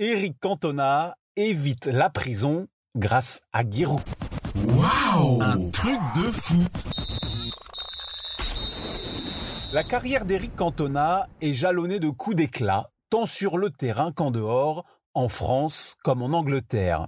Eric Cantona évite la prison grâce à Giroud. Waouh Un truc de fou La carrière d'Eric Cantona est jalonnée de coups d'éclat, tant sur le terrain qu'en dehors, en France comme en Angleterre.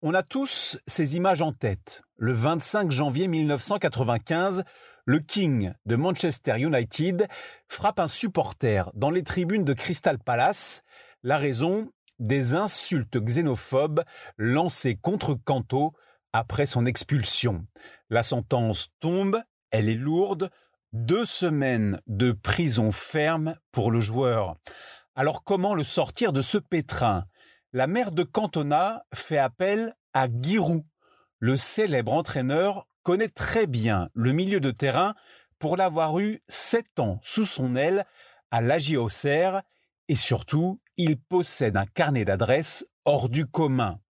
On a tous ces images en tête. Le 25 janvier 1995, le King de Manchester United frappe un supporter dans les tribunes de Crystal Palace. La raison Des insultes xénophobes lancées contre Canto après son expulsion. La sentence tombe, elle est lourde, deux semaines de prison ferme pour le joueur. Alors comment le sortir de ce pétrin? La mère de Cantona fait appel à Giroud. Le célèbre entraîneur connaît très bien le milieu de terrain pour l'avoir eu sept ans sous son aile à l'AG Auxerre et surtout, il possède un carnet d'adresses hors du commun.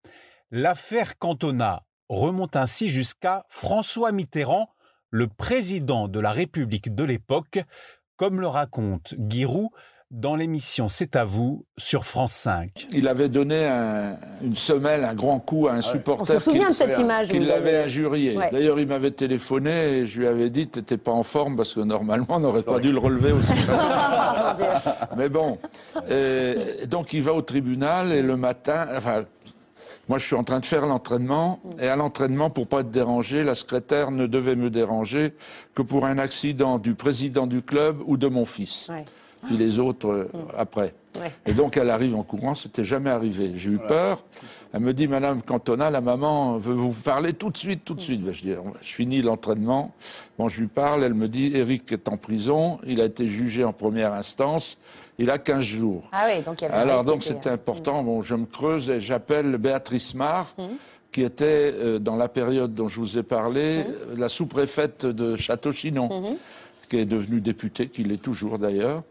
L'affaire Cantona remonte ainsi jusqu'à François Mitterrand, le président de la République de l'époque, comme le raconte Giroud dans l'émission C'est à vous sur France 5. Il avait donné un, une semelle, un grand coup à un supporter. On se souvient de cette image. Qui l'avait injurié. Ouais. D'ailleurs, il m'avait téléphoné et je lui avais dit T'étais pas en forme parce que normalement, on n'aurait pas dû le relever aussi. Mais bon. Et, donc, il va au tribunal et le matin. Enfin, moi, je suis en train de faire l'entraînement, et à l'entraînement, pour pas être dérangé, la secrétaire ne devait me déranger que pour un accident du président du club ou de mon fils. Ouais puis les autres euh, après. Ouais. Et donc elle arrive en courant, c'était jamais arrivé. J'ai eu peur. Elle me dit, Madame Cantona, la maman veut vous parler tout de suite, tout de suite. Ben, je dis, je finis l'entraînement. Bon, je lui parle, elle me dit, Eric est en prison, il a été jugé en première instance, il a 15 jours. Ah oui, donc il y avait Alors donc c'était important. Bon, je me creuse et j'appelle Béatrice Mar. Mmh qui était, euh, dans la période dont je vous ai parlé, mmh. la sous-préfète de Château-Chinon, mmh. Qui est devenue députée, qui l'est toujours d'ailleurs.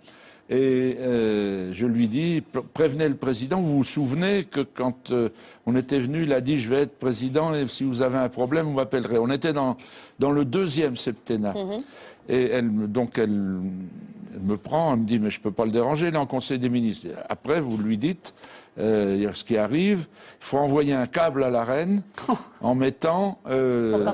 Et euh, je lui dis, prévenez le président, vous vous souvenez que quand euh, on était venu, il a dit, je vais être président et si vous avez un problème, vous m'appellerez. On était dans, dans le deuxième septennat. Mm -hmm. Et elle, donc elle, elle, me prend, elle me dit, mais je peux pas le déranger, il est en conseil des ministres. Après, vous lui dites, euh, ce qui arrive, il faut envoyer un câble à la reine en mettant. Euh,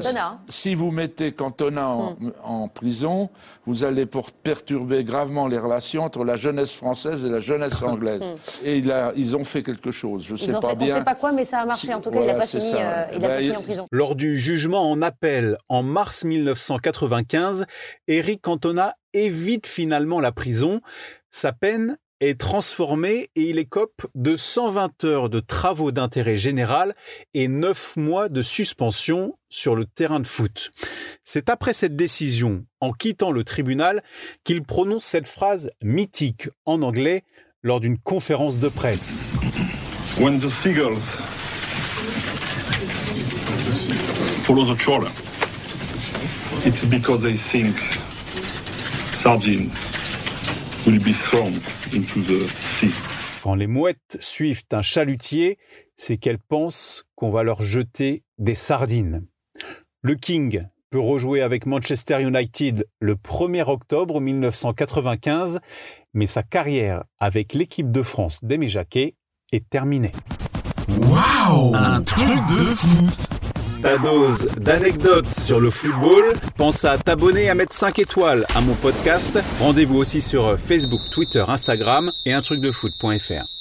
si vous mettez Cantona en, mm. en, prison, vous allez pour perturber gravement les relations entre la jeunesse française et la jeunesse anglaise. Mm. Et il a, ils ont fait quelque chose. Je ils sais pas fait, bien. On ne sait pas quoi, mais ça a marché. Si, en tout cas, voilà, il n'a pas, fini, euh, il ben, a pas fini en prison. Lors du jugement en appel en mars 1995, Eric Cantona évite finalement la prison. Sa peine est transformé et il écope de 120 heures de travaux d'intérêt général et 9 mois de suspension sur le terrain de foot. C'est après cette décision, en quittant le tribunal, qu'il prononce cette phrase mythique en anglais lors d'une conférence de presse. When the seagulls follow the trawler, it's because they think sardines will be thrown into the sea. Quand les mouettes suivent un chalutier, c'est qu'elles pensent qu'on va leur jeter des sardines. Le King peut rejouer avec Manchester United le 1er octobre 1995, mais sa carrière avec l'équipe de France d'Aimé Jacquet est terminée. Waouh Un truc de fou ta dose d'anecdotes sur le football. Pense à t'abonner, à mettre 5 étoiles à mon podcast. Rendez-vous aussi sur Facebook, Twitter, Instagram et un truc de foot.fr.